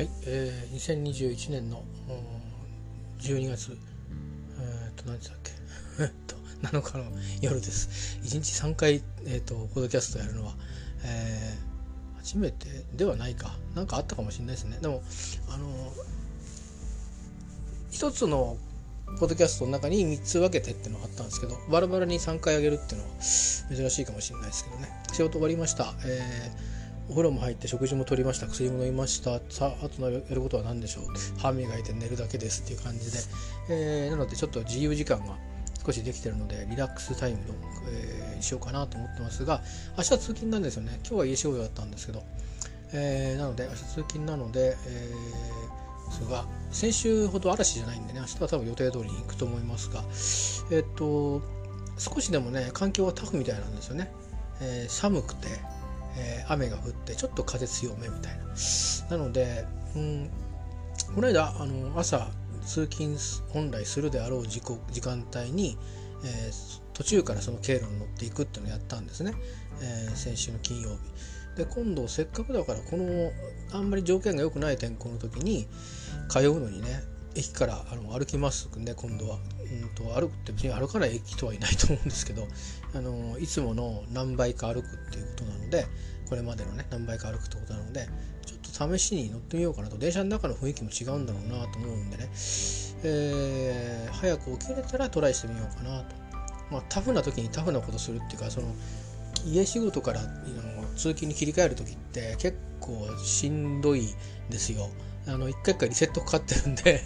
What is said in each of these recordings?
はい、えー、2021年の12月、えー、と何日だっけ？えっと7日の夜です。1日3回、えーと、ポッドキャストやるのは、えー、初めてではないか。何かあったかもしれないですね。でも、あの一つのポッドキャストの中に3つ分けてっていうのがあったんですけど、バラバラに3回あげるっていうのは珍しいかもしれないですけどね。仕事終わりました。えー、お風呂も入って食事も取りました薬も飲みました。さああとやることは何でしょう？歯磨いて寝るだけですっていう感じで、えー、なのでちょっと自由時間が少しできてるのでリラックスタイムの、えー、しようかなと思ってますが明日通勤なんですよね。今日は家仕事だったんですけど、えー、なので明日通勤なので、えー、ですが先週ほど嵐じゃないんでね明日は多分予定通りに行くと思いますが。えっ、と少しでもね環境はタフみたいなんですよね、え、寒くて、えー、雨が降ってちょっと風強めみたいななので、うん、この間あの朝通勤本来するであろう時時間帯に、えー、途中からその経路に乗っていくっていうのをやったんですね、えー、先週の金曜日。で今度せっかくだからこのあんまり条件が良くない天候の時に通うのにね駅からあの歩きますね今度は、うんと、歩くって別に歩かない駅とはいないと思うんですけどあのいつもの何倍か歩くっていうことなのでこれまでのね何倍か歩くってことなのでちょっと試しに乗ってみようかなと電車の中の雰囲気も違うんだろうなと思うんでね、えー、早く起きれたらトライしてみようかなと。まあ、タフな時にタフなことするっていうかその家仕事から通勤に切り替える時って結構しんどいですよ。あの、一回一回リセットかかってるんで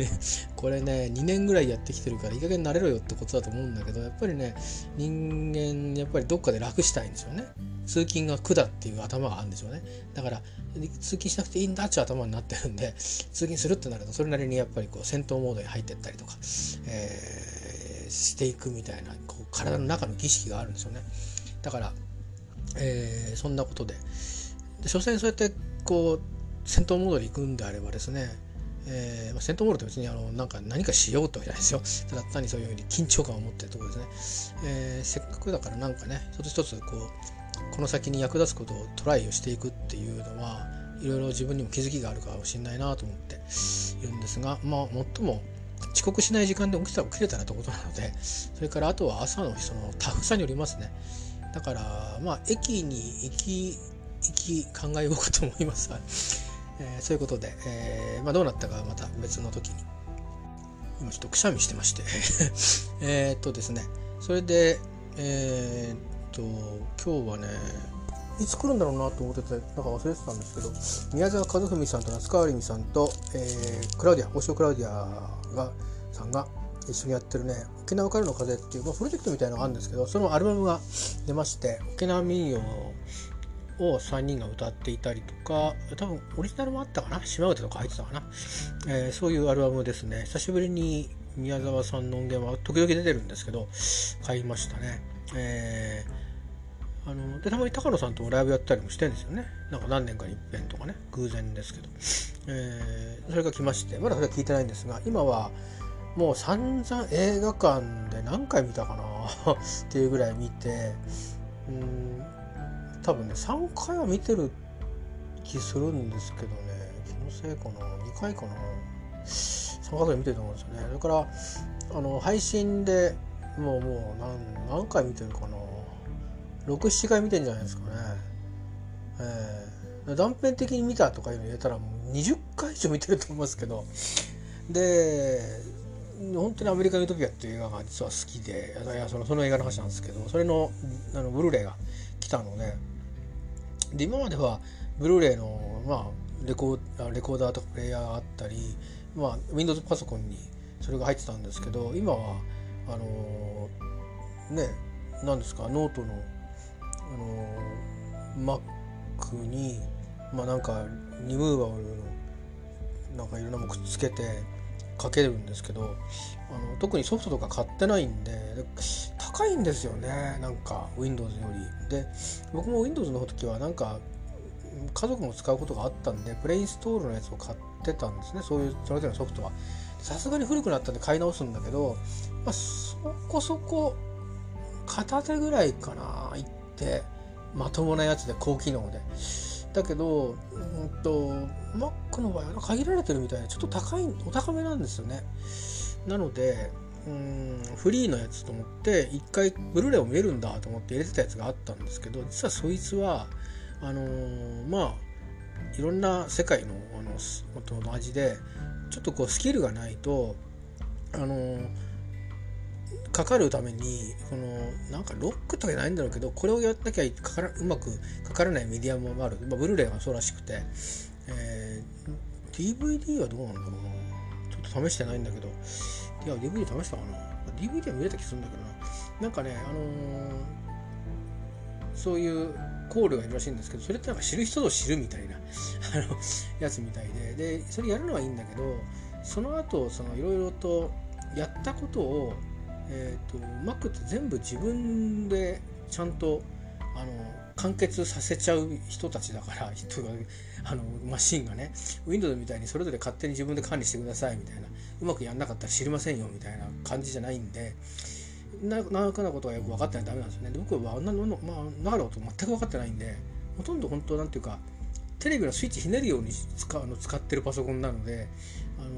これね、2年ぐらいやってきてるから、いい加減慣れろよってことだと思うんだけど、やっぱりね、人間、やっぱりどっかで楽したいんですよね。通勤が苦だっていう頭があるんでしょうね。だから、通勤しなくていいんだっていう頭になってるんで、通勤するってなると、それなりにやっぱりこう、戦闘モードに入ってったりとか、えー、していくみたいな、こう、体の中の儀式があるんですよね。だから、えー、そんなことで、で所詮そうやってこう戦闘モードで行くんであればですね、えーまあ、戦闘モードって別にあのなんか何かしようってわけじゃないですよ。ただ単にそういうふうに緊張感を持ってるところですね、えー、せっかくだからなんかね一つ一つこうこの先に役立つことをトライをしていくっていうのはいろいろ自分にも気づきがあるかもしれないなと思っているんですがまあ最も遅刻しない時間で起きたら起きれたらってことなのでそれからあとは朝のそのタフさによりますね。だからまあ駅に行き行き考えようかと思いますえー、そういうことで、えー、まあ、どうなったかはまた別の時に。今ちょっとくしゃみしてまして。えっとですね。それでえー、っと今日はねいつ来るんだろうなと思っててなんか忘れてたんですけど宮沢和文さんと夏川りみさんと、えー、クラウディア大塩クラウディアがさんが一緒にやってるね「沖縄からの風」っていう、まあ、プロジェクトみたいなのがあるんですけどそのアルバムが出まして沖縄民謡を3人が歌っていたりとか多分オリジナルもあったかな？島唄とか入ってたかな、えー、そういうアルバムですね。久しぶりに宮沢さんの音源は時々出てるんですけど買いましたね。えー、あのでたまに高野さんともライブやったりもしてるんですよね。なんか何年かに一遍とかね。偶然ですけど、えー、それが来ましてまだそれは聞いてないんですが今はもう散々映画館で何回見たかな？っていうぐらい見てうん多分ね3回は見てる気するんですけどね。気のせいかな。2回かな。3回ぐらい見てると思うんですよね。それからあの配信でもうもう何何回見てるかな。67回見てんじゃないですかね。えー、断片的に見たとかいうの入れたらもう20回以上見てると思いますけど。で本当にアメリカ・ユートピアっていう映画が実は好きでいやそのその映画の話なんですけどそれのあのブルーレイが来たのでで今まではブルーレイの、まあ、レコレコーダーとかプレイヤーがあったり、まあ、Windows パソコンにそれが入ってたんですけど今はあのー、ね何ですかノートの、あのー、Mac にまあなんかリムーバブルのなんかいろんなものくっつけて書けるんですけどあの特にソフトとか買ってないんで高いんですよねなんか Windows より。で僕も Windows の時はなんか家族も使うことがあったんでプレインストールのやつを買ってたんですね。そういうそれぞれのソフトは。さすがに古くなったんで買い直すんだけど、まあ、そこそこ片手ぐらいかな行ってまともなやつで高機能で。だけど、うんと、Mac の場合は限られてるみたいでちょっと高いお高めなんですよね。なのでうんフリーのやつと思って一回ブルーレイを見えるんだと思って入れてたやつがあったんですけど実はそいつはあのー、まあいろんな世界のあの音の味でちょっとこうスキルがないとあのー、かかるためにこのなんかロックとかじゃないんだろうけどこれをやったきゃかからうまくかからないメディアもある、まあ、ブルーレイはそうらしくて、えー、DVD はどうなんだろうな。ちょっと試してないんだけど。いや DVD 試したかな。DVD は見れた気するんだけどな。なんかねあのー、そういうコールがいるらしいんですけどそれってなんか知る人ぞ知るみたいな あのやつみたいで。でそれやるのはいいんだけどその後そのいろいろとやったことをえーと、Mac って全部自分でちゃんとあの完結させちゃう人たちだから 人があのマシンがね。Windows みたいにそれぞれ勝手に自分で管理してくださいみたいな。うまくやんなかったら知りませんよみたいな感じじゃないんで。ななかなことがよく分かってないとダメなんですよね。で僕はあんなの、まあ、なること全く分かってないんでほとんど本当なんていうかテレビのスイッチひねるように使あの使ってるパソコンなので、あの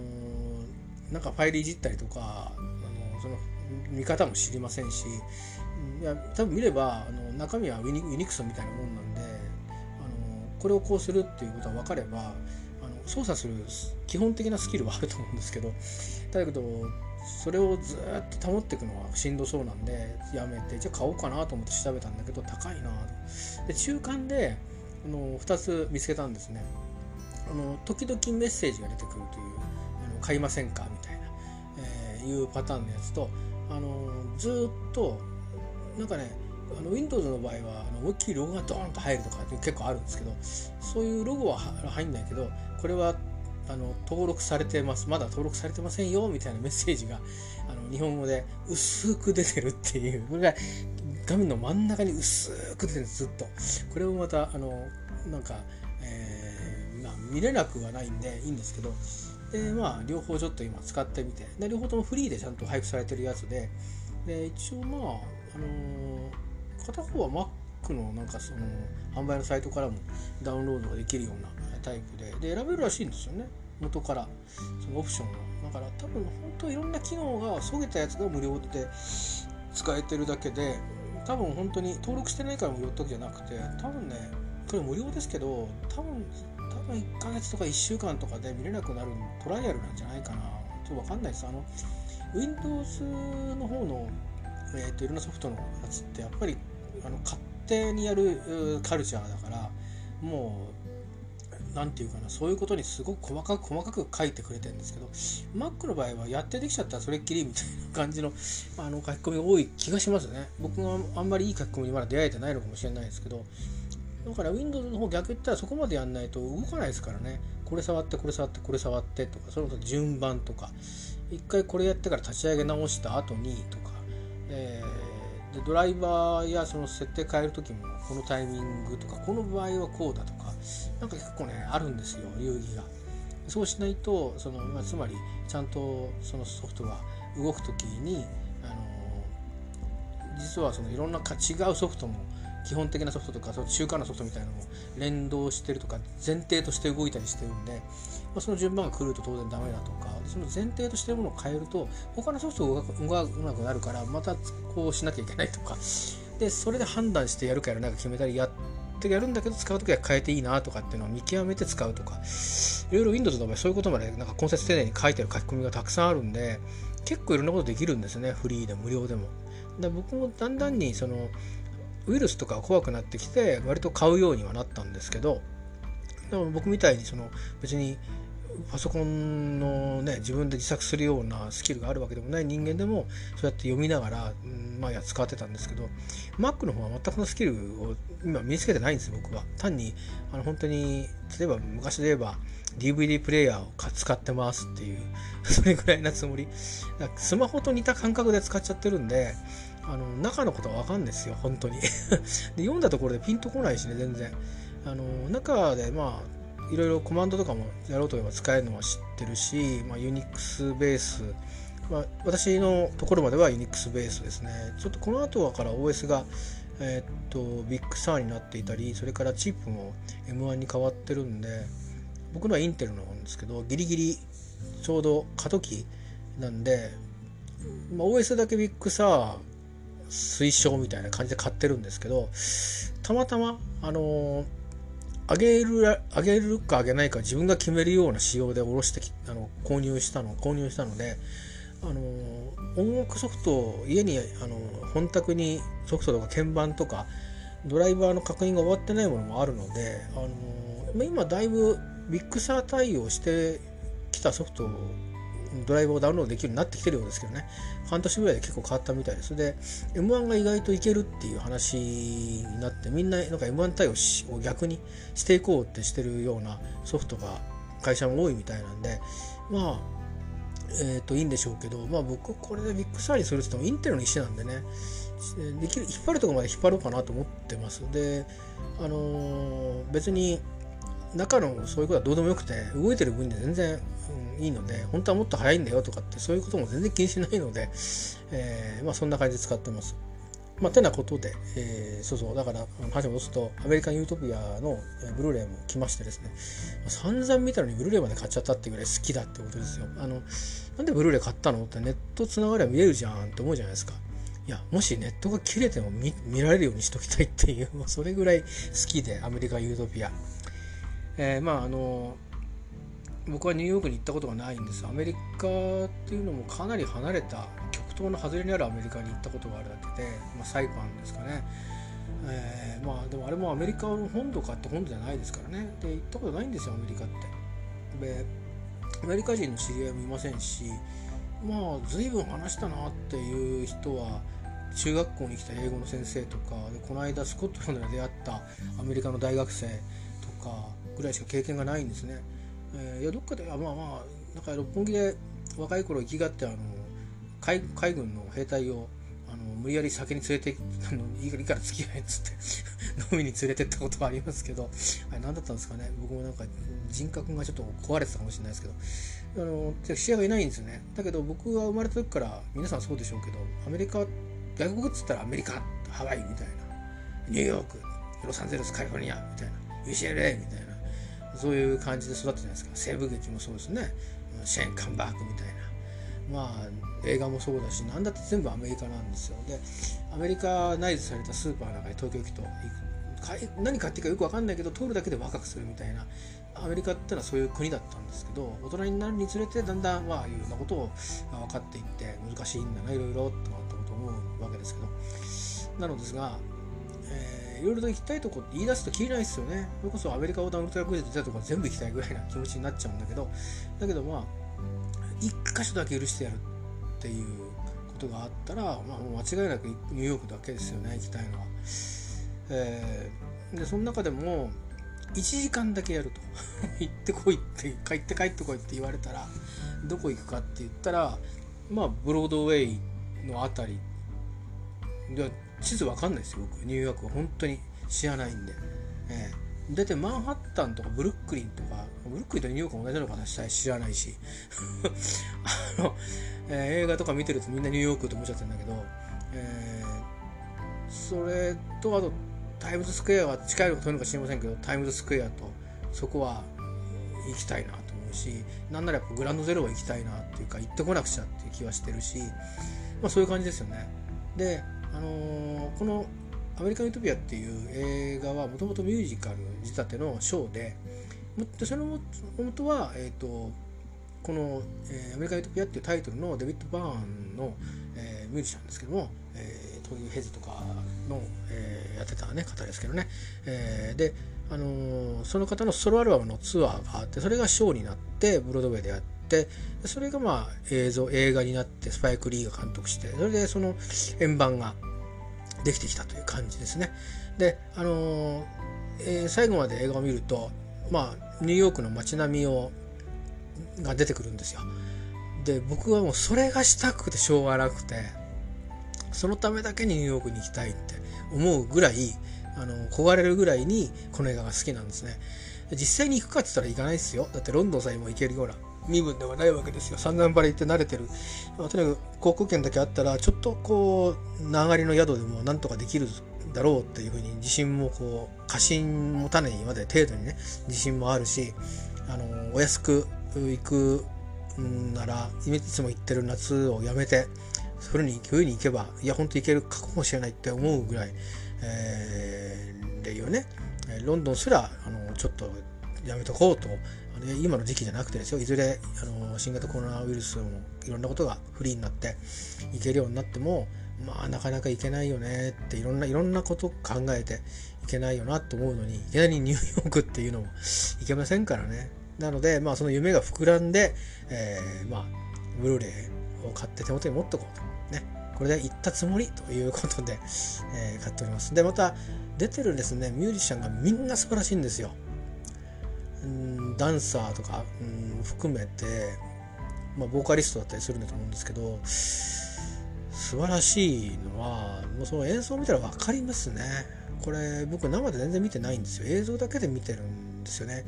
ー、なんかファイルいじったりとか、あのー、その見方も知りませんしいや多分見ればあの中身はユニユニクソみたいなもんなんであのこれをこうするっていうことが分かればあの操作する基本的なスキルはあると思うんですけどだけどそれをずっと保っていくのはしんどそうなんでやめてじゃあ買おうかなと思って調べたんだけど高いなと。で中間であの2つ見つけたんですね。あの時々メッセージが出てくるというあの買いませんかみたいな、えー、いうパターンのやつとあのずっとなんかねあの Windows の場合はあの思いっきりロゴがドーンと入るとかって結構あるんですけどそういうロゴは入んないけどこれはあの登録されてます。まだ登録されてませんよみたいなメッセージがあの日本語で薄く出てるっていう。これが画面の真ん中に薄く出てるずっと。これをまたあのなんか、えーまあ、見れなくはないんでいいんですけどでまあ両方ちょっと今使ってみて。で両方ともフリーでちゃんと配布されてるやつで。で一応まあ、あのー、片方は Mac のなんかその販売のサイトからもダウンロードができるようなタイプで。で選べるらしいんですよね。元から。そのオプションがだから多分本当いろんな機能がそげたやつが無料で使えてるだけで多分本当に登録してないから無料ってわけじゃなくて多分ねこれ無料ですけど多分分1ヶ月とか1週間とかで見れなくなるトライアルなんじゃないかな。ちょっと分かんないです。あの Windows の方の、えーと、いろんなソフトのやつってやっぱりあの勝手にやるカルチャーだからもう何て言うかなそういうことにすごく細かく細かく書いてくれてるんですけど Mac の場合はやってできちゃったらそれっきりみたいな感じのあの書き込みが多い気がしますね。僕があんまりいい書き込みにまだ出会えてないのかもしれないですけどだから Windows の方逆言ったらそこまでやんないと動かないですからね。これ触ってこれ触ってこれ触ってとかその順番とか。一回これやってから立ち上げ直した後にとか、えー、でドライバーやその設定変える時もこのタイミングとかこの場合はこうだとかなんか結構ねあるんですよ流儀が。そうしないとその、まあ、つまりちゃんとそのソフトが動く時にあの実はそのいろんな違うソフトも基本的なソフトとかその中間のソフトみたいなのも連動してるとか前提として動いたりしてるんで、まあ、その順番が来ると当然ダメだとかその前提としてるものを変えると他のソフトが動かなくなるからまたこうしなきゃいけないとか。でそれで判断してやるかやらないか決めたりやってやるんだけど使う時は変えていいなとかっていうのを見極めて使うとか。いろいろ Windows の場合そういうことまでなんか根節丁寧に書いてる書き込みがたくさんあるんで結構いろんなことできるんですね。フリーで無料でも。で僕もだんだんにそのウイルスとか怖くなってきて割と買うようにはなったんですけどでも僕みたいにその別にパソコンのね自分で自作するようなスキルがあるわけでもない人間でもそうやって読みながら、まあ、や使ってたんですけど Mac の方は全くのスキルを今身につけてないんです僕は。単にあの本当に例えば昔で言えば DVD プレイヤーを使ってますっていう それぐらいなつもり。スマホと似た感覚で使っちゃってるんであの中のことは分かんないですよ本当に。で読んだところでピンとこないしね全然。あの中でまあいろいろコマンドとかもやろうと思えば使えるのは知ってるし、まあ、Unix ベース、まあ、私のところまでは Unix ベースですね。ちょっとこの後はから OS が、え、っと Big Sur になっていたりそれからチップも M1 に変わってるんで僕のはインテルの方ですけどギリギリちょうど過渡期なんで、まあ、OS だけビッグサー推奨みたいな感じで買ってるんですけどたまたまあのー、上げる上げるか上げないか自分が決めるような仕様で下ろしてきあの購入したの購入したのであの音楽ソフトを家にあの本宅にソフトとか鍵盤とかドライバーの確認が終わってないものもあるのであの今だいぶ Big Sur 対応してきたソフトドライバーをダウンロードできるようになってきてるようですけどね。半年ぐらいで結構変わったみたいです。で M1 が意外といけるっていう話になってみんななんか M1 対応を逆にしていこうってしてるようなソフトが会社も多いみたいなんでまあえー、といいんでしょうけど、まあ、僕これで Big Sur にするって言ってもインテルの石なんでねできる引っ張るとこまで引っ張ろうかなと思ってます。であのー、別に中のそういうことはどうでもよくて動いてる分には全然、うん、いいので本当はもっと早いんだよとかってそういうことも全然気にしないので、えー、まあ、そんな感じで使ってます。まあ、てなことで、えー、そうそうだから話を戻すとアメリカン・ユートピアのブルーレイも来ましてですね。散々見たのにブルーレイまで買っちゃったってぐらい好きだってことですよ。あのなんでブルーレイ買ったのってネットつながりゃ見えるじゃんって思うじゃないですか。いやもしネットが切れても見られるようにしときたいっていうそれぐらい好きでアメリカン・ユートピア。えー、まああの僕はニューヨークに行ったことがないんです。アメリカっていうのもかなり離れた極東の外れにあるアメリカに行ったことがあるだけで、まあ、サイパンですかね、えー、まあでもあれもアメリカの本土かって本土じゃないですからね。で行ったことないんですよアメリカって。でアメリカ人の知り合いもいませんしまあ随分話したなっていう人は中学校に来た英語の先生とかでこの間スコットランドで出会ったアメリカの大学生とかぐらいしか経験がないんですね。えー、いやどっかでまあまあなんか六本木で若い頃生きがってあの海海軍の兵隊をあの無理やり酒に連れて あのいいから付き合えっつって 飲みに連れてったことはありますけどあれ何だったんですかね。僕もなんか人格がちょっと壊れてたかもしれないですけど。あの試合がいないんですよね。だけど僕が生まれた時から皆さんそうでしょうけどアメリカ外国っつったらアメリカハワイみたいな。ニューヨークロサンゼルスカリフォルニアみたいな。UCLA みたいな。そういう感じで育ったじゃないですか西部劇もそうですね。シェーン・カンバークみたいな。まあ映画もそうだし何だって全部アメリカなんですよ。でアメリカ内図されたスーパーなんかに東京行く。と何買っていいかよく分かんないけど通るだけで若くするみたいな。アメリカってのはそういう国だったんですけど大人になるにつれてだんだんまあいろんなことを分かっていって難しいんだないろいろとかってこと思うわけですけど。なのですが、えー、いろいろと行きたいとこ言い出すときりないですよね。それこそアメリカをダウンロードクイズ出たとこ全部行きたいぐらいな気持ちになっちゃうんだけど。だけどまあ一箇所だけ許してやるっていうことがあったら、まあ、間違いなくニューヨークだけですよね行きたいのは。えー、でその中でも1時間だけやると。行ってこいって帰って帰ってこいって言われたらどこ行くかって言ったらまあブロードウェイの辺り。で地図わかんないですよ僕。ニューヨークは本当に知らないんで、えー、大体マンハッタンとかブルックリンとかブルックリンとニューヨーク同じなのかな知らないし。あの、えー、映画とか見てるとみんなニューヨークと思っちゃってるんだけど、えー、それとあとタイムズスクエアは近いのか遠いのか知りませんけどタイムズスクエアとそこは行きたいなと思うしなんならやっぱグランドゼロは行きたいなっていうか行ってこなくちゃっていう気はしてるし、まあ、そういう感じですよね。で、あのー、この「アメリカン・ユートピア」っていう映画はもともとミュージカル仕立てのショーででそれも元は、えーと、この、えー「アメリカ・ユートピア」っていうタイトルのデビッド・バーンの、えー、ミュージシャンですけども、えー、トニー・ヘズとかの、えー、やってた、ね、方ですけどね、えー、で、あのー、その方のソロアルバムのツアーがあってそれがショーになってブロードウェイでやってそれがまあ映像映画になってスパイク・リーが監督してそれでその円盤ができてきたという感じですね。で、あのーえー、最後まで映画を見ると、まあ、ニューヨークの街並みをが出てくるんですよ。で僕はもうそれがしたくてしょうがなくてそのためだけにニューヨークに行きたいって思うぐらいあの焦がれるぐらいにこの映画が好きなんですね実際に行くかって言ったら行かないですよだってロンドンさえも行けるような身分ではないわけですよ。散々パレ行って慣れてる、とにかく航空券だけあったらちょっとこう流りの宿でもなんとかできるだろうっていうふうに自信もこう過信持たないまで程度にね自信もあるしあのお安く行くならいつも行ってる夏をやめて冬に冬に行けばいや本当行けるかもしれないって思うぐらい、えー、でいうねロンドンすらあのちょっとやめとこうとね今の時期じゃなくてですよ。いずれあの新型コロナウイルスもいろんなことがフリーになって行けるようになってもまあなかなか行けないよねっていろんないろんなこと考えていけないよなと思うのにいきなりニューヨークっていうのもいけませんからね。なのでまあその夢が膨らんで、えー、まあブルーレイを買って手元に持っておこうと。ね。これで行ったつもりということで、えー、買っております。でまた出てるですねミュージシャンがみんな素晴らしいんですよ。うんダンサーとかうん含めて、まあ、ボーカリストだったりするんだと思うんですけど素晴らしいのはもうその演奏を見たら分かりますね。これ僕生で全然見てないんですよ。映像だけで見てるんですよね。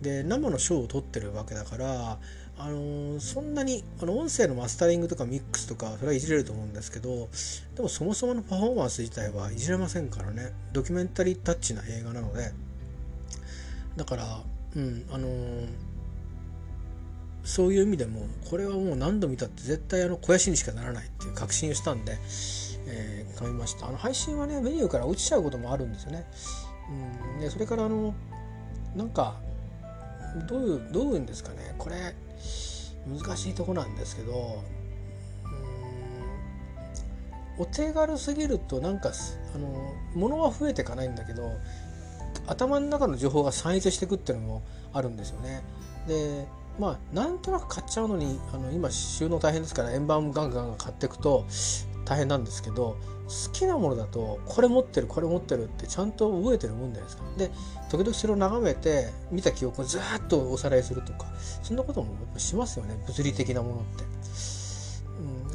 で生の賞を取ってるわけだからあのー、そんなにあの音声のマスタリングとかミックスとかそれはいじれると思うんですけどでもそもそものパフォーマンス自体はいじれませんからね。ドキュメンタリータッチな映画なので。だからうんあのー、そういう意味でもこれはもう何度見たって絶対あの肥やしにしかならないっていう確信をしたんで、えー、買いました。あの配信はねメニューから落ちちゃうこともあるんですよね、うん、でそれからあのなんかどういうどういうんですかね。これ難しいとこなんですけどお手軽すぎるとなんかあの物は増えていかないんだけど頭の中の情報が散逸していくっていうのもあるんですよね。でまあなんとなく買っちゃうのにあの今収納大変ですから円盤ガンガン買っていくと大変なんですけど好きなものだとこれ持ってるこれ持ってるってちゃんと覚えてるもんじゃないですか。で時々それを眺めて見た記憶をずっとおさらいするとかそんなこともしますよね物理的なものって。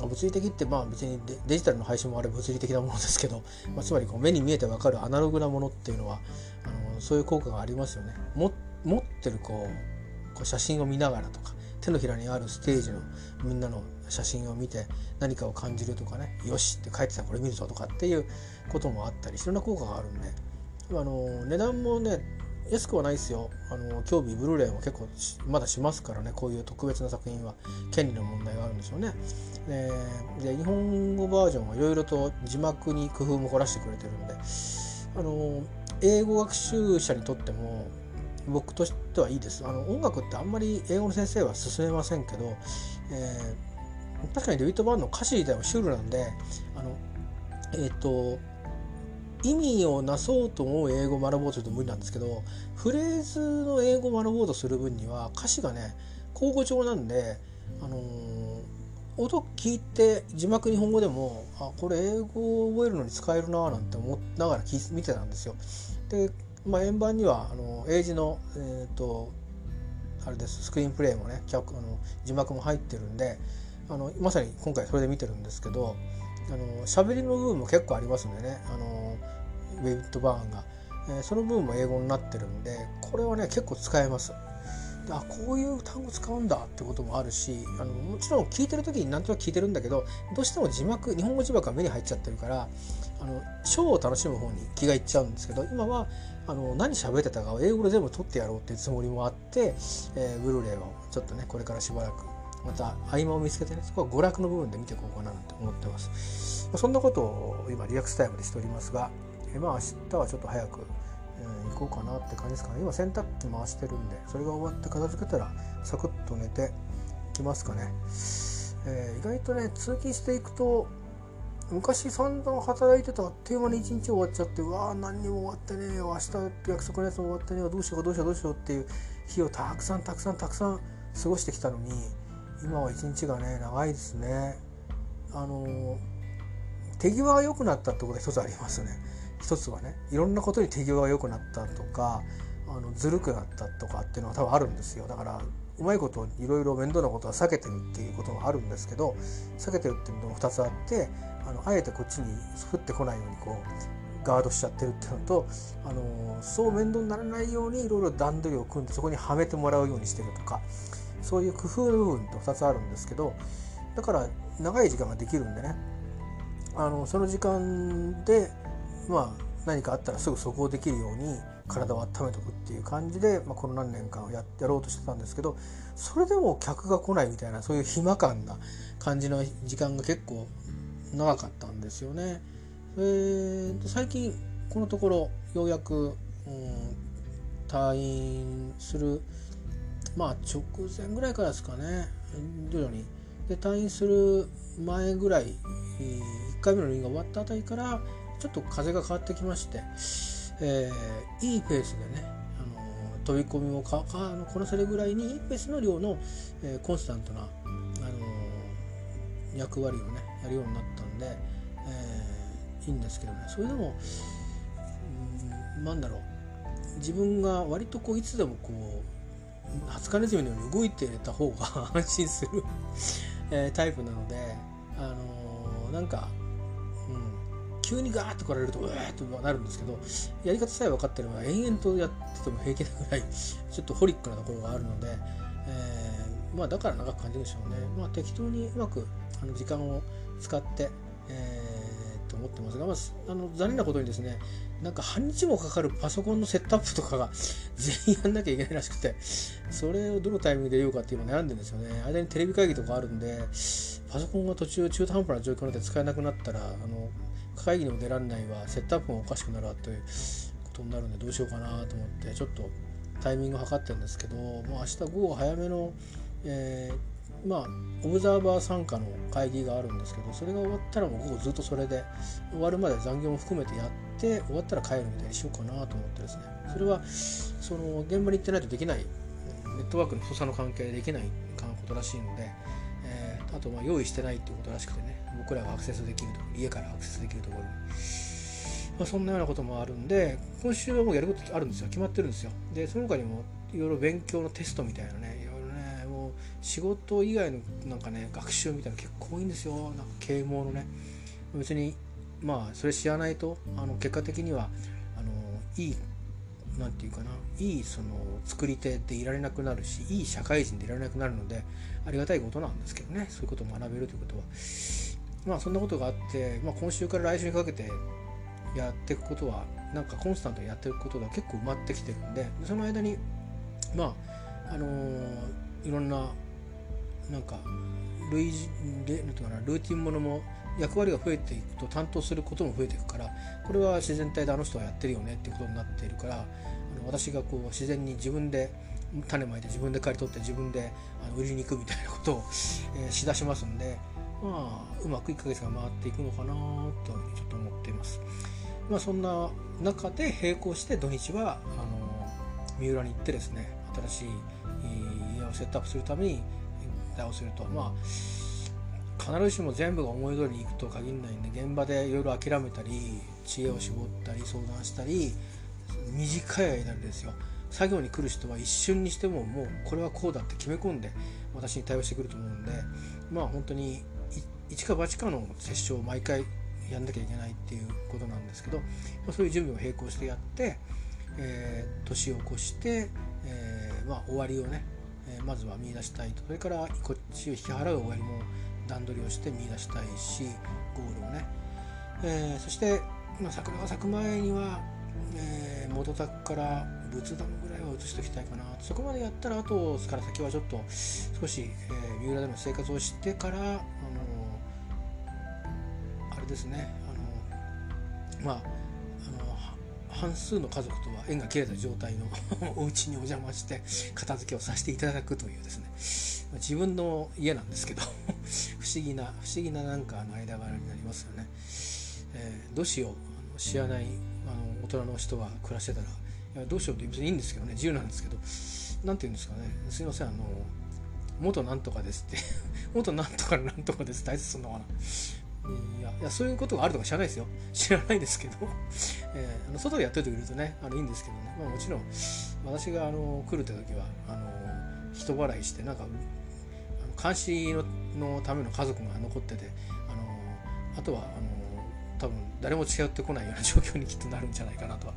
物理的ってまあ別にデジタルの配信もあれ物理的なものですけど、まあ、つまりこう目に見えて分かるアナログなものっていうのはあのそういう効果がありますよね。も持ってるこうこう写真を見ながらとか手のひらにあるステージのみんなの写真を見て何かを感じるとかねよしって書いてたこれ見るぞとかっていうこともあったりいろんな効果があるんであの値段もね安くはないですよ。あの興味ブルーレイも結構まだしますからね。こういう特別な作品は。権利の問題があるんですよね。でで日本語バージョンはいろいろと字幕に工夫も凝らしてくれてるんで。あの英語学習者にとっても僕としてはいいです。あの音楽ってあんまり英語の先生は勧めませんけど、えー、確かにデビット・バーンの歌詞自体はシュールなんであのえっ、ー、と意味をなそうと思う英語を学ぼうとすると無理なんですけどフレーズの英語を学ぼうとする分には歌詞がね口語調なんで、あのー、音聞いて字幕日本語でもあこれ英語を覚えるのに使えるななんて思いながら見てたんですよ。で、まあ、円盤にはあの英字の、えーと、あれですスクリーンプレイもねあの字幕も入ってるんであのまさに今回それで見てるんですけどあの喋りの部分も結構ありますんでね。あのウェイットバーンが、えー、その部分も英語になってるんでこれはね結構使えます。あこういう単語使うんだってこともあるしあのもちろん聞いてる時になんとなく聞いてるんだけどどうしても字幕日本語字幕が目に入っちゃってるからあのショーを楽しむ方に気がいっちゃうんですけど今はあの何喋ってたかを英語で全部取ってやろうっていうつもりもあって、えー、ブルーレイをちょっとねこれからしばらくまた合間を見つけてねそこは娯楽の部分で見ていこうかなと思ってます、そんなことを今リラックスタイムでしておりますが、えまあ明日はちょっと早く、えー、行こうかなって感じですかね。今洗濯機回してるんでそれが終わって片付けたらサクッと寝てきますかね、えー、意外とね通勤していくと昔散々働いてたあっという間に一日終わっちゃってうわー何にも終わってねえよ明日約束のやつも終わってねえよどうしようどうしようどうしようっていう日をたくさんたくさんたくさん過ごしてきたのに今は一日がね長いですね。あの手際が良くなったってことが一つありますね。一つはねいろんなことに手際が良くなったとかあのずるくなったとかっていうのは多分あるんですよ。だからうまいこといろいろ面倒なことは避けてるっていうことはあるんですけど避けてるっていうのも2つあってあのあえてこっちに降ってこないようにこうガードしちゃってるっていうのとあのそう面倒にならないようにいろいろ段取りを組んでそこにはめてもらうようにしてるとかそういう工夫部分と2つあるんですけどだから長い時間ができるんでねあのその時間でまあ何かあったらすぐ速報できるように体を温めとくっていう感じで、まあ、この何年間ややろうとしてたんですけどそれでも客が来ないみたいなそういう暇感な感じの時間が結構長かったんですよね。えー、最近このところようやく、うん、退院するまあ直前ぐらいからですかね。徐々に。で退院する前ぐらい1回目の入院が終わったあたりからちょっと風が変わってきまして、えー、いいペースでね、あの飛び込みもかかこなせるぐらいにいいペースの量の、えー、コンスタントな、あの役割をねやるようになったんで、えー、いいんですけどね。それでも、うん、なんだろう。自分が割とこういつでもこうハツカネズミのように動いてた方が 安心するえタイプなので、あのー、なんかうん急にガーッと来られるとうわーっとなるんですけどやり方さえ分かってれば延々とやってても平気なぐらいちょっとホリックなところがあるので、えー、まあだから長く感じるんでしょうね。まあ適当にうまくあの時間を使って、え、思ってますが、まあ、あの残念なことにですねなんか半日もかかるパソコンのセットアップとかが 全員やんなきゃいけないらしくてそれをどのタイミングで言おうかっていうの悩んでるんですよね。間にテレビ会議とかあるんでパソコンが途中中途半端な状況になって使えなくなったらあの会議にも出られないわセットアップもおかしくなるわということになるんでどうしようかなと思ってちょっとタイミングを測ってるんですけどもう明日午後早めの、えー、まあオブザーバー参加の会議があるんですけどそれが終わったらもう午後ずっとそれで終わるまで残業も含めてやって終わったら帰るみたいにしようかなと思ってですね。それはその現場に行ってないとできないネットワークの太さの関係でできないことらしいので、えー、あとまあ用意してないっていうことらしくてね僕らがアクセスできると家からアクセスできるところに、まあ、そんなようなこともあるんで今週はもうやることあるんですよ。決まってるんですよ。でその他にもいろいろ勉強のテストみたいなね仕事以外のなんかね学習みたいな結構多いんですよ。なんか啓蒙のね。別にまあそれ知らないとあの結果的にはあのいい何て言うかな。いいその作り手でいられなくなるしいい社会人でいられなくなるのでありがたいことなんですけどね。そういうことを学べるということは。まあそんなことがあって、まあ、今週から来週にかけてやっていくことはなんかコンスタントにやっていくことが結構埋まってきてるんでその間にまああのー、いろんななんか類似なんていうかなルーティンものも役割が増えていくと担当することも増えていくからこれは自然体であの人はやってるよねっていうことになっているからあの私がこう自然に自分で種まいて自分で刈り取って自分であの売りに行くみたいなことを、えー、しだしますんでまあうまく1ヶ月が回っていくのかなとちょっと思っています。まあ、そんな中で並行して土日はあの三浦に行ってですね新しい家をセットアップするために対応するとまあ必ずしも全部が思い通りにいくと限らないんで現場でいろいろ諦めたり知恵を絞ったり相談したり短い間ですよ。作業に来る人は一瞬にしてももうこれはこうだって決め込んで私に対応してくると思うんでまあ本当に一か八かの接触を毎回やんなきゃいけないっていうことなんですけど、そういう準備を並行してやって、えー、年を越して、えー、まあ、終わりをね、まずは見出したいと。それからこっちを引き払う終わりも段取りをして見出したいしゴールをね、えそして、まあ、桜が咲く前には、え元宅から仏壇ぐらいは移しておきたいかな。そこまでやったらあとから先はちょっと少し、え三浦での生活をしてからあのあれですね。あのまあ半数の家族とは縁が切れた状態の お家にお邪魔して片付けをさせていただくというですね。自分の家なんですけど 不思議な不思議ななんかの間柄になりますよね、えー、どうしよう。知らないあの大人の人が暮らしてたらいやどうしようって別にいいんですけどね。自由なんですけど何て言うんですかね。すいませんあの元なんとかですって。元なんとかなんとかです。大切すんのかな。いやいやそういうことがあるとか知らないですよ。知らないですけど、えー、あの外でやってる時いるとねあのいいんですけどね、まあ、もちろん私があの来るって時はあの人払いしてなんかあの監視ののための家族が残っててあのあとはあの多分誰も近寄ってこないような状況にきっとなるんじゃないかなとは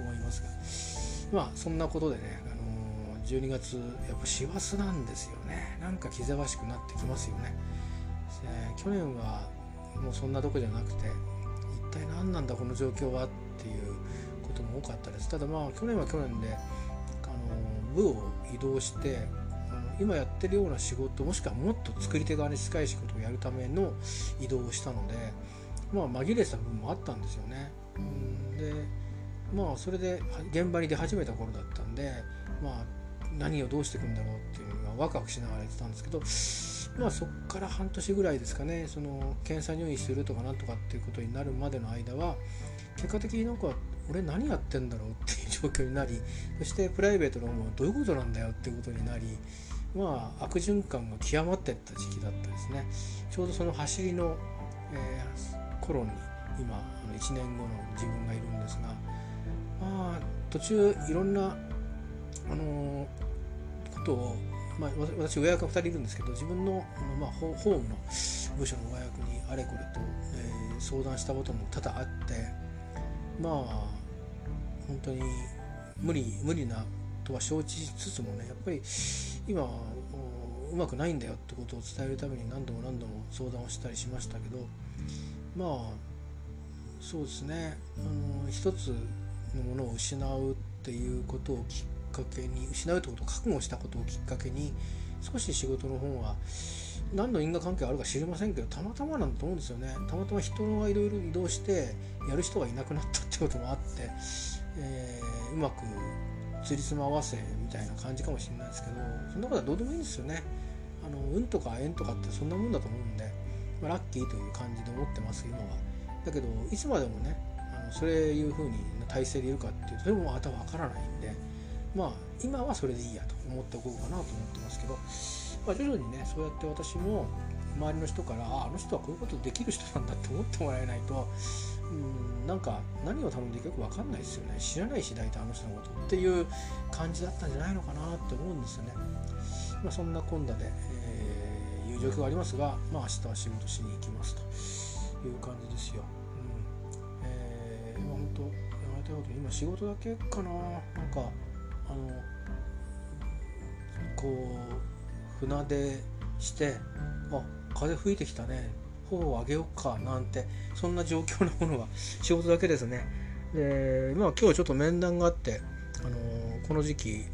思いますが。まあそんなことでね、あの12月やっぱ師走なんですよね。なんか気ぜわしくなってきますよね、え、去年はもうそんなとこじゃなくて一体何なんだこの状況はっていうことも多かったですただまあ去年は去年であの部を移動して今やってるような仕事もしくはもっと作り手側に近い仕事をやるための移動をしたのでまあ紛れた部分もあったんですよね。でまあそれで現場に出始めた頃だったんでまあ何をどうしていくんだろうっていうのがワクワクしながらやってたんですけどまあそっから半年ぐらいですかねその検査入院するとかなんとかっていうことになるまでの間は結果的になんか俺何やってんだろうっていう 状況になりそしてプライベートのもどういうことなんだよっていうことになりまあ悪循環が極まってった時期だったですね。ちょうどその走りの、えー、頃に今1年後の自分がいるんですがまあ途中いろんなあのー、ことを、まあ、私親役が2人いるんですけど自分の、まあ、ホームの部署の親役にあれこれと、えー、相談したことも多々あってまあ本当に無理無理なとは承知しつつもねやっぱり今うまくないんだよってことを伝えるために何度も何度も相談をしたりしましたけどまあそうですね。あの一つのものを失うっていうことをきっかけに失うってことを覚悟したことをきっかけに少し仕事の方は何の因果関係あるか知りませんけどたまたまなんだと思うんですよね。たまたま人がいろいろ移動してやる人がいなくなったってこともあって、えー、うまくつりつま合わせみたいな感じかもしれないですけどそんなことはどうでもいいんですよね。あの運とか縁とかってそんなもんだと思うんで、まあ、ラッキーという感じで思ってます今は。だけどいつまでもねあのそれいう風に体制でいるかっていうとそれもまた分からないんでまあ今はそれでいいやと思っておこうかなと思ってますけど、まあ、徐々にねそうやって私も周りの人からああの人はこういうことできる人なんだって思ってもらえないとうんなんか何を頼んでいいかよく分かんないですよね知らないし大体あの人のことっていう感じだったんじゃないのかなって思うんですよね。まあ、そんな今度で、えー、いう状況がありますが、まあ、明日は仕事しに行きますという感じですよ。うんえー、まあ、本当やりたいこと今仕事だけかななんかあのこう船出してあ風吹いてきたね。頬を上げようかなんてそんな状況のものは仕事だけですね。でまあ今日ちょっと面談があってあのこの時期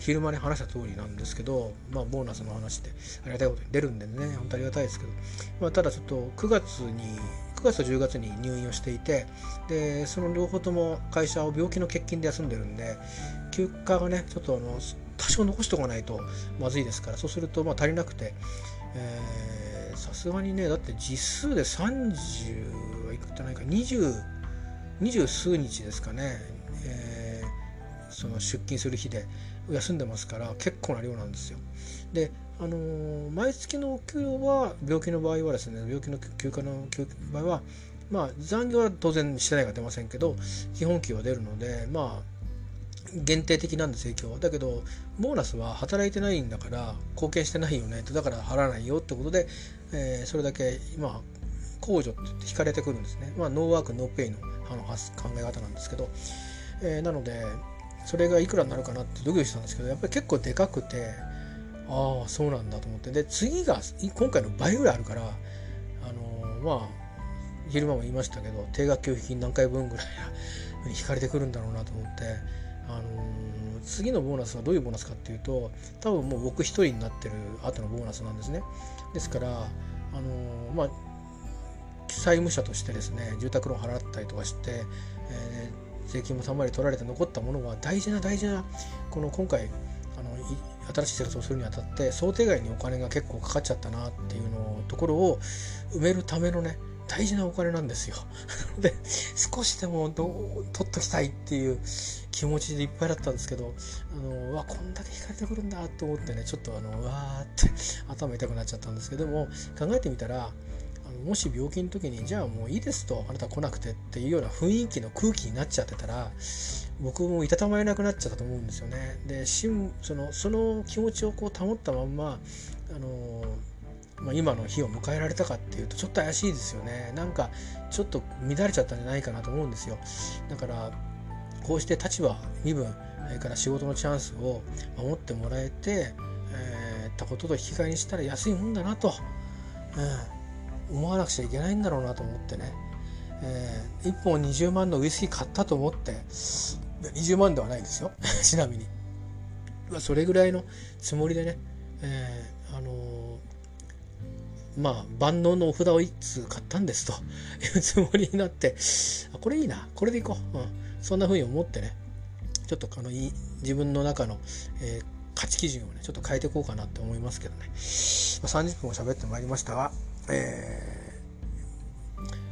昼間に話した通りなんですけど、まあ、ボーナスの話でありがたいことに出るんでね本当ありがたいですけど、まあ、ただちょっと9月に9月と10月に入院をしていてでその両方とも会社を病気の欠勤で休んでるんで休暇がねちょっとあの多少残しておかないとまずいですからそうするとまあ足りなくてさすがにねだって実数で30はいくってないか20 20数日ですかね、えー、その出勤する日で休んでますから結構な量なんですよ。であのー、毎月のお給料は病気の場合はですね病気の休暇の場合はまあ残業は当然してないが出ませんけど基本給は出るのでまあ限定的なんです影響は。だけどボーナスは働いてないんだから貢献してないよね。だから払わないよってことで、えー、それだけ今控除って引かれてくるんですね。まあノーワークノーペイのあの考え方なんですけど、えー、なのでそれがいくらになるかなってドキドキしたんですけどやっぱり結構でかくてああそうなんだと思って。で次が今回の倍ぐらいあるからあのー、まあ昼間も言いましたけど定額給付金何回分ぐらい引かれてくるんだろうなと思って、あの、次のボーナスはどういうボーナスかっていうと多分もう僕一人になってる後のボーナスなんですねですから、あの、まあ債務者としてですね住宅ローン払ったりとかして、えー、税金もたまり取られて残ったものは大事な大事なこの今回あの新しい生活をするにあたって想定外にお金が結構かかっちゃったなっていうのところを埋めるためのね大事なお金なんですよ。で少しでもど取っときたいっていう気持ちでいっぱいだったんですけどあのわこんだけ引かれてくるんだと思ってねちょっとあのわーって頭痛くなっちゃったんですけども考えてみたらもし病気の時にじゃあもういいですとあなた来なくてっていうような雰囲気の空気になっちゃってたら僕もいたたまれなくなっちゃったと思うんですよね。でしそのその気持ちをこう保ったまんまあの、まあ、今の日を迎えられたかっていうとちょっと怪しいですよね。なんかちょっと乱れちゃったんじゃないかなと思うんですよ。だからこうして立場身分それから仕事のチャンスを守ってもらえて、えー、たことと引き換えにしたら安いもんだなと。うん思わなくちゃいけないんだろうなと思ってね、えー、1本20万のウイスキー買ったと思って20万ではないですよ。ちなみに、それぐらいのつもりでね、えー、あのー、まあ万能のお札を1通買ったんですというつもりになってこれいいなこれでいこう、うん、そんな風に思ってねちょっとあのい自分の中の、えー、価値基準をねちょっと変えていこうかなって思いますけどね、まあ、30分も喋ってまいりましたが、え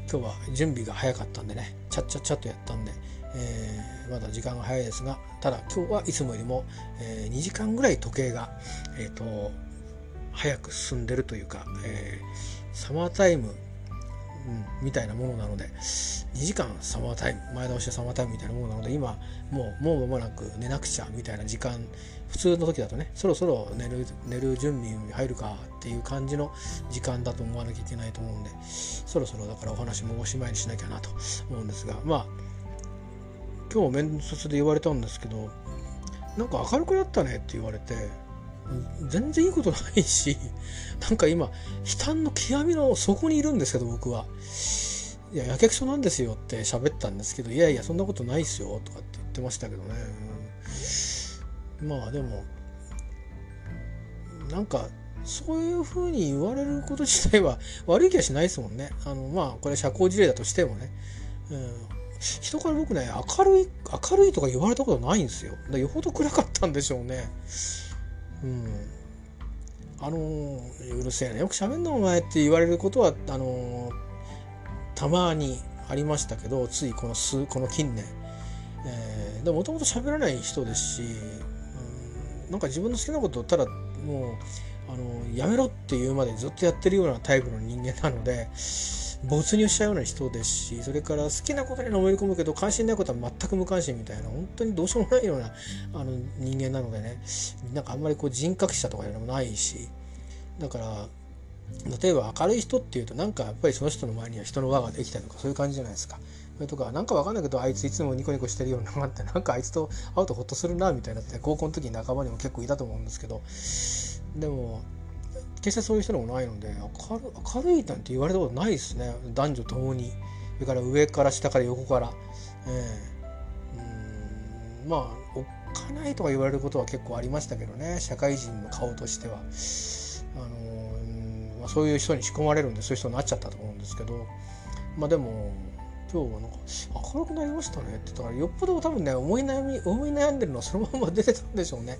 ー、今日は準備が早かったんでねちゃっちゃっちゃっとやったんで、えー、まだ時間が早いですがただ今日はいつもよりも、えー、2時間ぐらい時計が、えーと、早く進んでるというか、えー、サマータイム、うん、みたいなものなので2時間サマータイム前倒しでサマータイムみたいなものなので今もうもう間もなく寝なくちゃみたいな時間普通の時だとねそろそろ寝る寝る準備に入るかっていう感じの時間だと思わなきゃいけないと思うんでそろそろだからお話もおしまいにしなきゃなと思うんですがまあ今日面接で言われたんですけどなんか明るくなったねって言われて全然いいことないしなんか今悲嘆の極みの底にいるんですけど僕は。いややけくそなんですよって喋ったんですけどいやいやそんなことないっすよとかって言ってましたけどね。まあでもなんかそういうふうに言われること自体は 悪い気はしないですもんね。あのまあこれ社交辞令だとしてもね、うん、人から僕ね明るい明るいとか言われたことないんですよ。だよほど暗かったんでしょうね。うん。あのうるせえなよく喋んなお前って言われることはあのたまにありましたけどついこの数この近年、えー、でもともと喋らない人ですし、うん、なんか自分の好きなことをただもうあのやめろっていうまでずっとやってるようなタイプの人間なので没入しちゃうような人ですしそれから好きなことにのめり込むけど関心ないことは全く無関心みたいな本当にどうしようもないようなあの人間なのでねなんかあんまりこう人格者とかいうのもないしだから例えば明るい人っていうとなんかやっぱりその人の前には人の輪ができたりとかそういう感じじゃないですか。それとかなんかわかんないけどあいついつもニコニコしてるようなのがあってなんかあいつと会うとホッとするなみたいなって高校の時に仲間にも結構いたと思うんですけどでも決してそういう人でもないので明る明るいなんて言われたことないですね。男女ともに。それから上から下から横から、えー、うん。まあおっかないとか言われることは結構ありましたけどね。社会人の顔としては。あの、まあ、そういう人に仕込まれるんでそういう人になっちゃったと思うんですけど。まあでも今日はなんか明るくなりましたねって言ったからよっぽど多分ね思い悩み 思い悩んでるのはそのまま出てたんでしょうね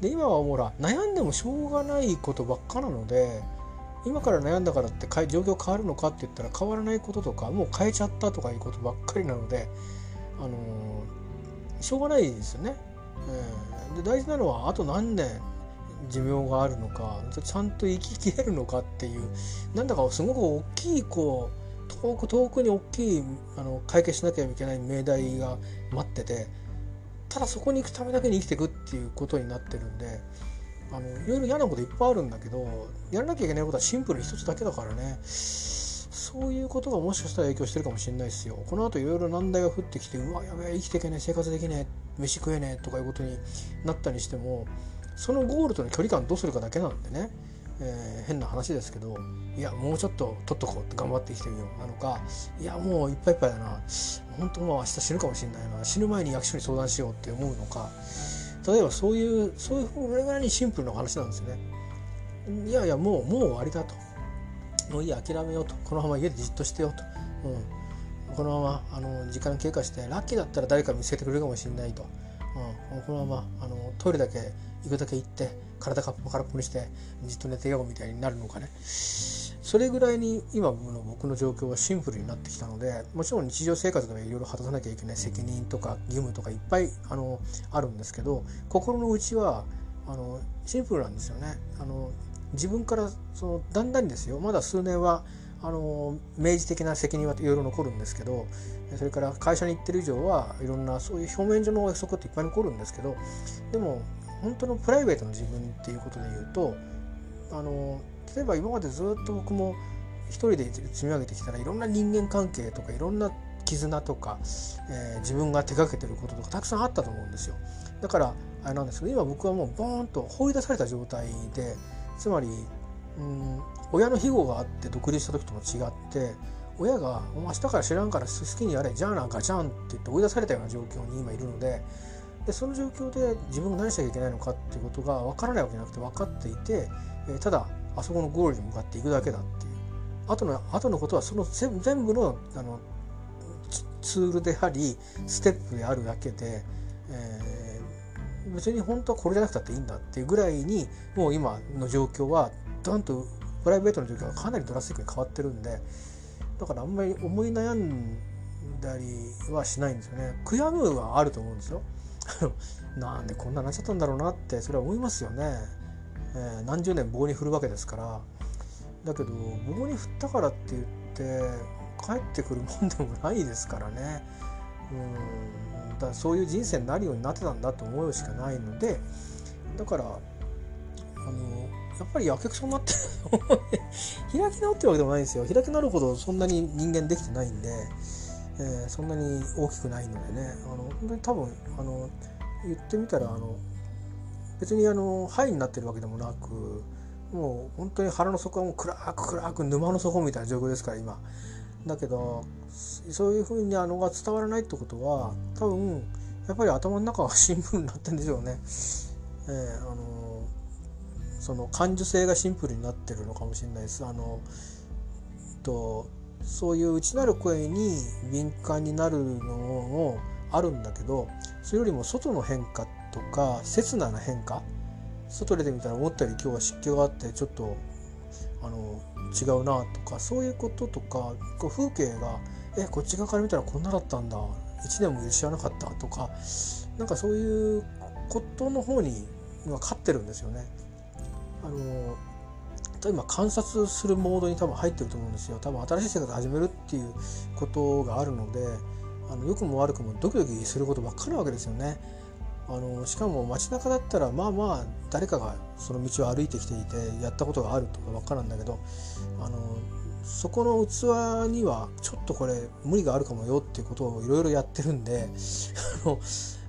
で今はほら悩んでもしょうがないことばっかなので今から悩んだからって状況変わるのかって言ったら変わらないこととかもう変えちゃったとかいうことばっかりなので、あのー、しょうがないですよね。えー、で大事なのはあと何年寿命があるのかちゃんと生ききれるのかっていうなんだかすごく大きいこう遠く遠くに大きいあの解決しなきゃいけない命題が待っててただそこに行くためだけに生きていくっていうことになってるんであのいろいろ嫌なこといっぱいあるんだけどやらなきゃいけないことはシンプルに一つだけだからね。そういうことがもしかしたら影響してるかもしれないですよ。この後いろいろ難題が降ってきてうわやべえ生きていけねえ生活できねえ飯食えねえとかいうことになったりしてもそのゴールとの距離感どうするかだけなんでね。えー、変な話ですけどいやもうちょっと取っとこうって頑張って生きてみようなのかいやもういっぱいいっぱいだな。本当もう明日死ぬかもしれないな。死ぬ前に役所に相談しようって思うのか。例えばそういうそういうぐらいにシンプルな話なんですよね。いやいやもうもう終わりだと。もういいや諦めようと。このまま家でじっとしてよと、うん、このままあの時間経過してラッキーだったら誰か見つけてくれるかもしれないと、うん、このままあのトイレだけ行くだけ行って体かっぽ空っぽにしてじっと寝てようみたいになるのかねそれぐらいに今の僕の状況はシンプルになってきたのでもちろん日常生活ではいろいろ果たさなきゃいけない責任とか義務とかいっぱいあのあるんですけど心の内はあのシンプルなんですよね。あの自分からそのだんだんですよまだ数年はあの明示的な責任はいろいろ残るんですけどそれから会社に行ってる以上はいろんなそういう表面上の約束っていっぱい残るんですけどでも本当のプライベートの自分っていうことで言うとあの例えば今までずっと僕も一人で積み上げてきたらいろんな人間関係とかいろんな絆とか、えー、自分が手がけてることとかたくさんあったと思うんですよ。だからあれなんですけど今僕はもうボーンと放り出された状態でつまりうん親の庇護があって独立した時とも違って親が「明日から知らんから好きにやれじゃあなんかじゃん」って言って追い出されたような状況に今いるのででその状況で自分が何しなきゃいけないのかっていうことが分からないわけじゃなくて分かっていて、え、ただあそこのゴールに向かっていくだけだっていう。後の後のことはその全部のあのツールでありステップであるだけで、えー、別に本当はこれじゃなくたっていいんだっていうぐらいにもう今の状況はドンとプライベートの状況がかなりドラスティックに変わってるんでだからあんまり思い悩んだりはしないんですよね。悔やむはあると思うんですよ。なんでこんななっちゃったんだろうなってそれは思いますよね、えー、何十年棒に振るわけですから。だけど棒に振ったからって言って帰ってくるもんでもないですからね。うんだそういう人生になるようになってたんだと思うしかないのでだからあのやっぱりやけくそになって 開き直ってるわけでもないんですよ。開き直るほどそんなに人間できてないんで、えー、そんなに大きくないのでねあの本当に多分あの言ってみたらあの別にあの肺になってるわけでもなくもう本当に腹の底はもう暗く暗く沼の底みたいな状況ですから今だけどそういうふうにあのが伝わらないってことは多分やっぱり頭の中は 新聞になってるんでしょうね。えー、あのその感受性がシンプルになってるのかもしれないです。あのとそういう内なる声に敏感になるのもあるんだけどそれよりも外の変化とか刹那な変化外出てみたら思ったより今日は湿気があってちょっとあの違うなとかそういうこととかこう風景がえこっち側から見たらこんなだったんだ1年も知らなかったとかなんかそういうことの方に今勝ってるんですよね。あの今観察するモードに多分入ってると思うんですよ多分新しい生活始めるっていうことがあるのであの良くも悪くもドキドキすることばっかりなわけですよね。あのしかも街中だったらまあまあ誰かがその道を歩いてきていてやったことがあるとかばっかなんだけどあのそこの器にはちょっとこれ無理があるかもよっていうことをいろいろやってるんであの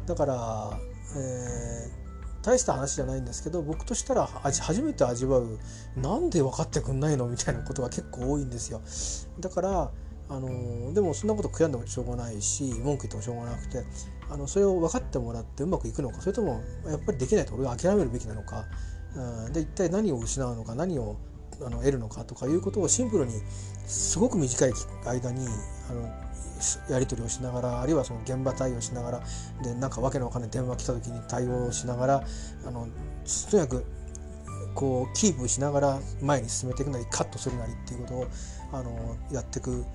だから、えー、大した話じゃないんですけど僕としたら初めて味わうなんで分かってくんないのみたいなことが結構多いんですよ。だからあのでもそんなこと悔やんでもしょうがないし文句言ってもしょうがなくてあのそれを分かってもらってうまくいくのかそれともやっぱりできないと俺は諦めるべきなのか、うん、で一体何を失うのか何をあの得るのかとかいうことをシンプルにすごく短い間にあのやり取りをしながらあるいはその現場対応しながらでなんかわけのわかんない電話来た時に対応しながらあのとにかくこうキープしながら前に進めていくなりカットするなりっていうことをあのやっていくうん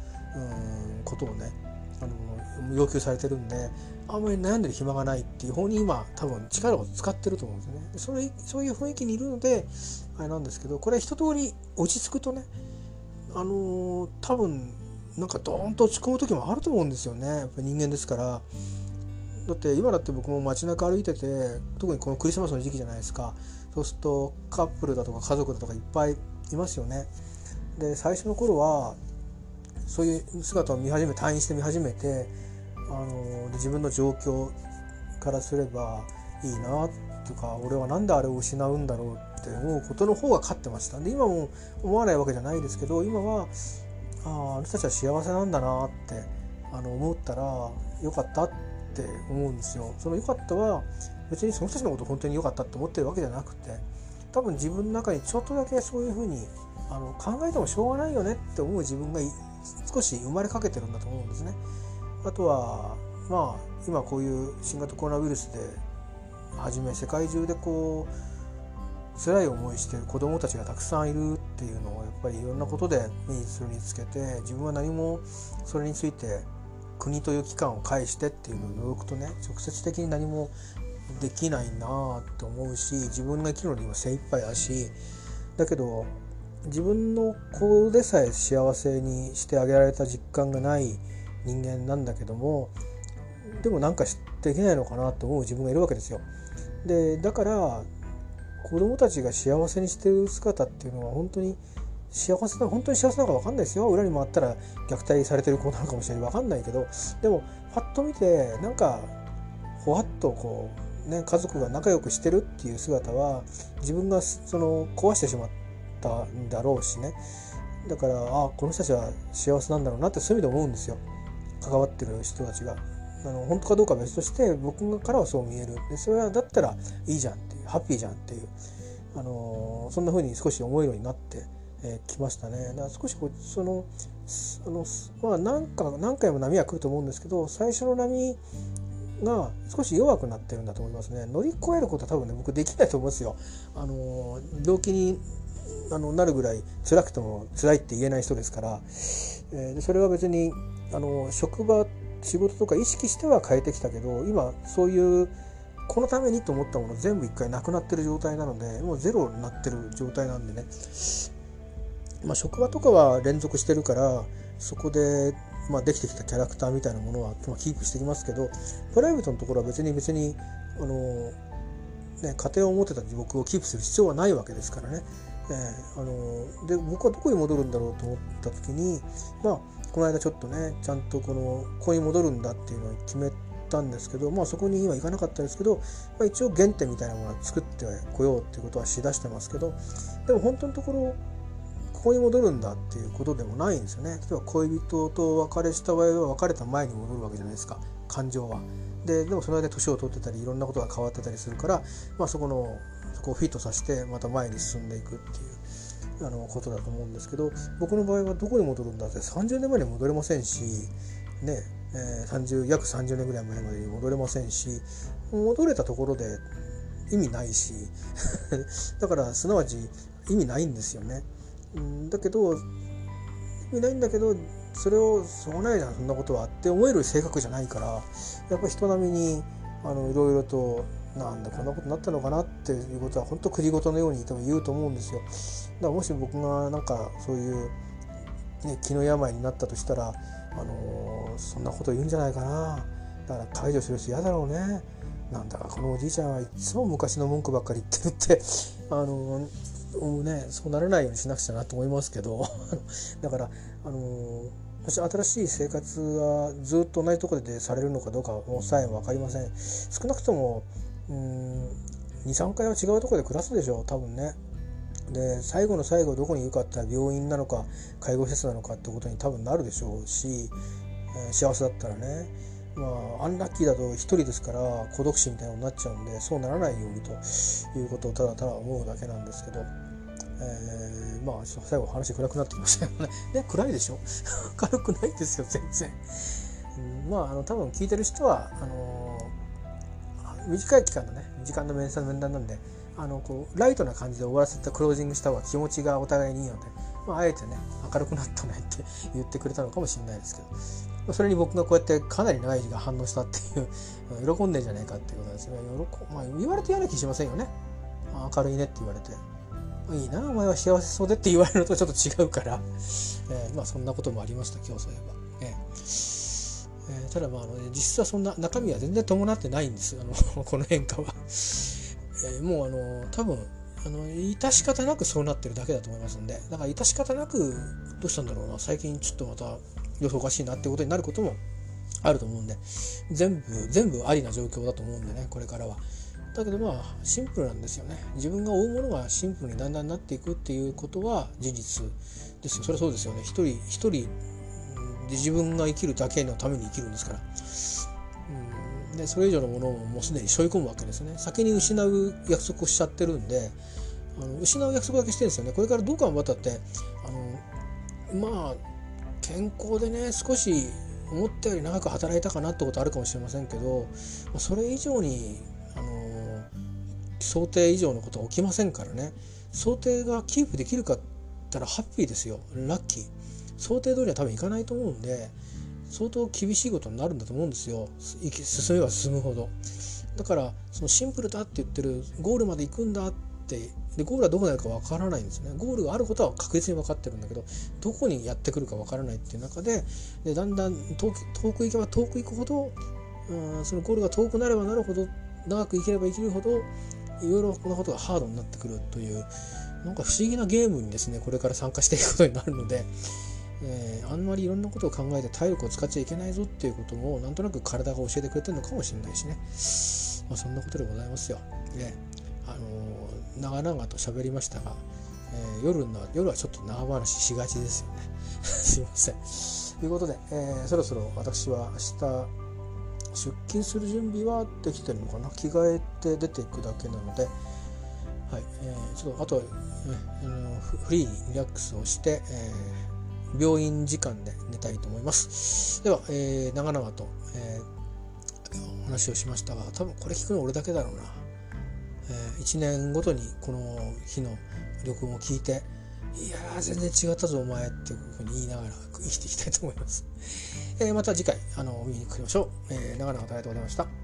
ことをねあの要求されてるんであんまり悩んでる暇がないっていう方に今多分力を使ってると思うんですよね。それそういう雰囲気にいるのであれなんですけどこれ一通り落ち着くとねあのー、多分なんかドーンと落ち込む時もあると思うんですよねやっぱ人間ですから。だって今だって僕も街中歩いてて特にこのクリスマスの時期じゃないですかそうするとカップルだとか家族だとかいっぱいいますよね。で最初の頃はそういう姿を見始め退院して見始めてあの自分の状況からすればいいなとか俺は何であれを失うんだろうって思うことの方が勝ってましたで今も思わないわけじゃないですけど今はああの人たちは幸せなんだなってあの思ったらよかったって思うんですよ。その良かったは別にその人たちのこと本当に良かったって思ってるわけじゃなくて多分自分の中にちょっとだけそういうふうにあの考えてもしょうがないよねって思う自分が少し生まれかけてるんだと思うんですね。あとはまあ今こういう新型コロナウイルスではじめ世界中でこう辛い思いしてる子どもたちがたくさんいるっていうのをやっぱりいろんなことで目にするにつけて自分は何もそれについて国という機関を介してっていうのを除くとね直接的に何もできないなあって思うし自分が生きるのに今精一杯だしだけど自分の子でさえ幸せにしてあげられた実感がない人間なんだけどもでもなんかできないのかなと思う自分がいるわけですよ。でだから子供たちが幸せにしてる姿っていうのは本当に幸せな本当に幸せなのか分かんないですよ。裏に回ったら虐待されてる子なのかもしれない分かんないけど。でもパッと見てなんかほわっとこうね家族が仲良くしてるっていう姿は自分がその壊してしまったんだろうしね。だからあこの人たちは幸せなんだろうなってそういう意味で思うんですよ。関わってる人たちが。あの本当かどうかは別として僕からはそう見えるでそれはだったらいいじゃんっていうハッピーじゃんっていう、あのそんな風に少し思えるようになってえー、来ましたね。だから少しこうそのあのまあ何か何回も波は来ると思うんですけど最初の波が少し弱くなってるんだと思いますね。乗り越えることは多分ね僕できないと思いますよ。あの病気にあのなるぐらい辛くても辛いって言えない人ですから、えー、それは別にあの職場仕事とか意識しては変えてきたけど今そういうこのためにと思ったもの全部一回なくなってる状態なのでもうゼロになってる状態なんでねまあ、職場とかは連続してるからそこで、まあ、できてきたキャラクターみたいなものは、まあ、キープしてきますけどプライベートのところは別に別にあの、ね、家庭を持ってた僕をキープする必要はないわけですからね。えー、あので僕はどこに戻るんだろうと思った時にまあこの間ちょっとねちゃんとこのここに戻るんだっていうのを決めたんですけど、まあ、そこに今行かなかったですけど、まあ、一応原点みたいなものは作ってこようっていうことはしだしてますけどでも本当のところここに戻るんだっていうことでもないんですよね。例えば恋人と別れした場合は別れた前に戻るわけじゃないですか。感情は。ででもその間年を取ってたりいろんなことが変わってたりするから、まあ、そこのそこをフィットさせてまた前に進んでいくっていう。あのことだと思うんですけど僕の場合はどこに戻るんだって30年前に戻れませんしねえー、30約30年ぐらい前までに戻れませんし戻れたところで意味ないし だからすなわち意味ないんですよね。だけど意味ないんだけどそれをしょうないじゃんそんなことはって思える性格じゃないからやっぱ人並みにあのいろいろとなんだこんなことになったのかなっていうことは本当栗事のように多分言うと思うんですよ。だからもし僕がなんかそういう、ね、気の病になったとしたら、あのー、そんなこと言うんじゃないかな。だから解除する人嫌だろうね。なんだかこのおじいちゃんはいつも昔の文句ばっかり言ってるって あのーね、そうならないようにしなくちゃなと思いますけど。だからあのもし新しい生活がずっと同じところでされるのかどうかもさえ分かりません。少なくとも23回は違うところで暮らすでしょう多分ねで最後の最後どこにいるかって病院なのか介護施設なのかってことに多分なるでしょうし、えー、幸せだったらねまあアンラッキーだと1人ですから孤独死みたいになっちゃうんでそうならないようにということをただただ思うだけなんですけど。えー、まあ最後話暗くなってきましたよね。ね暗いでしょ？明るくないですよ全然。うん、まああの多分聞いてる人はあの、短い期間のね時間の面談面談なんであのこうライトな感じで終わらせたクロージングした方が気持ちがお互いにいいので、まあ、あえてね明るくなったねって 言ってくれたのかもしれないですけどそれに僕がこうやってかなり長い時間反応したっていう 喜んでんじゃないかっていうことですね喜、まあ、言われて嫌な気しませんよね。明るいねって言われて。いいなお前は幸せそうでって言われるとちょっと違うから、えー、まあそんなこともありました今日そういえば。えー。えー、ただまああの、実はそんな中身は全然伴ってないんです。あの この変化は。えー、もうあの多分あの致し方なくそうなってるだけだと思いますんで。だから致し方なくどうしたんだろうな。最近ちょっとまた予想おかしいなってことになることもあると思うんで。全部全部ありな状況だと思うんでねこれからは。だけどまあシンプルなんですよね。自分が追うものがシンプルにだんだんなっていくっていうことは事実ですよ。それはそうですよね。一人一人で自分が生きるだけのために生きるんですから。うん。でそれ以上のものをもうすでに背負い込むわけですね。先に失う約束をしちゃってるんであの失う約束だけしてるんですよね。これからどう頑張ったってあのまあ健康でね少し思ったより長く働いたかなってことあるかもしれませんけどそれ以上にあの想定以上のことは起きませんからね。想定がキープできるかったらハッピーですよ。ラッキー。想定通りは多分いかないと思うんで相当厳しいことになるんだと思うんですよ。進めば進むほど。だからそのシンプルだって言ってるゴールまで行くんだってでゴールはどこにあるかわからないんですね。ゴールがあることは確実に分かってるんだけどどこにやってくるかわからないっていう中ででだんだん遠く遠く行けば遠く行くほどうんそのゴールが遠くなればなるほど長く生きれば生きるほどいろいろなことがハードになってくるというなんか不思議なゲームにですねこれから参加していくことになるので、えー、あんまりいろんなことを考えて体力を使っちゃいけないぞっていうこともなんとなく体が教えてくれてるのかもしれないしね、まあ、そんなことでございますよ。ね。あのー、長々と喋りましたが、えー、夜の夜はちょっと長話しがちですよね。すいません。ということで、えー、そろそろ私は明日出勤する準備はできてるのかな？着替えて出ていくだけなので、はい。えー、ちょっとあと、ね、あのフリーにリラックスをして、えー、病院時間で寝たいと思いますでは、えー、長々と、えー、お話をしましたが多分これ聞くの俺だけだろうな、えー、1年ごとにこの日の録音を聞いていやー全然違ったぞお前っていうふうに言いながら生きていきたいと思います。えー、また次回あのお見に来ましょう。えー、長々とありがとうございました。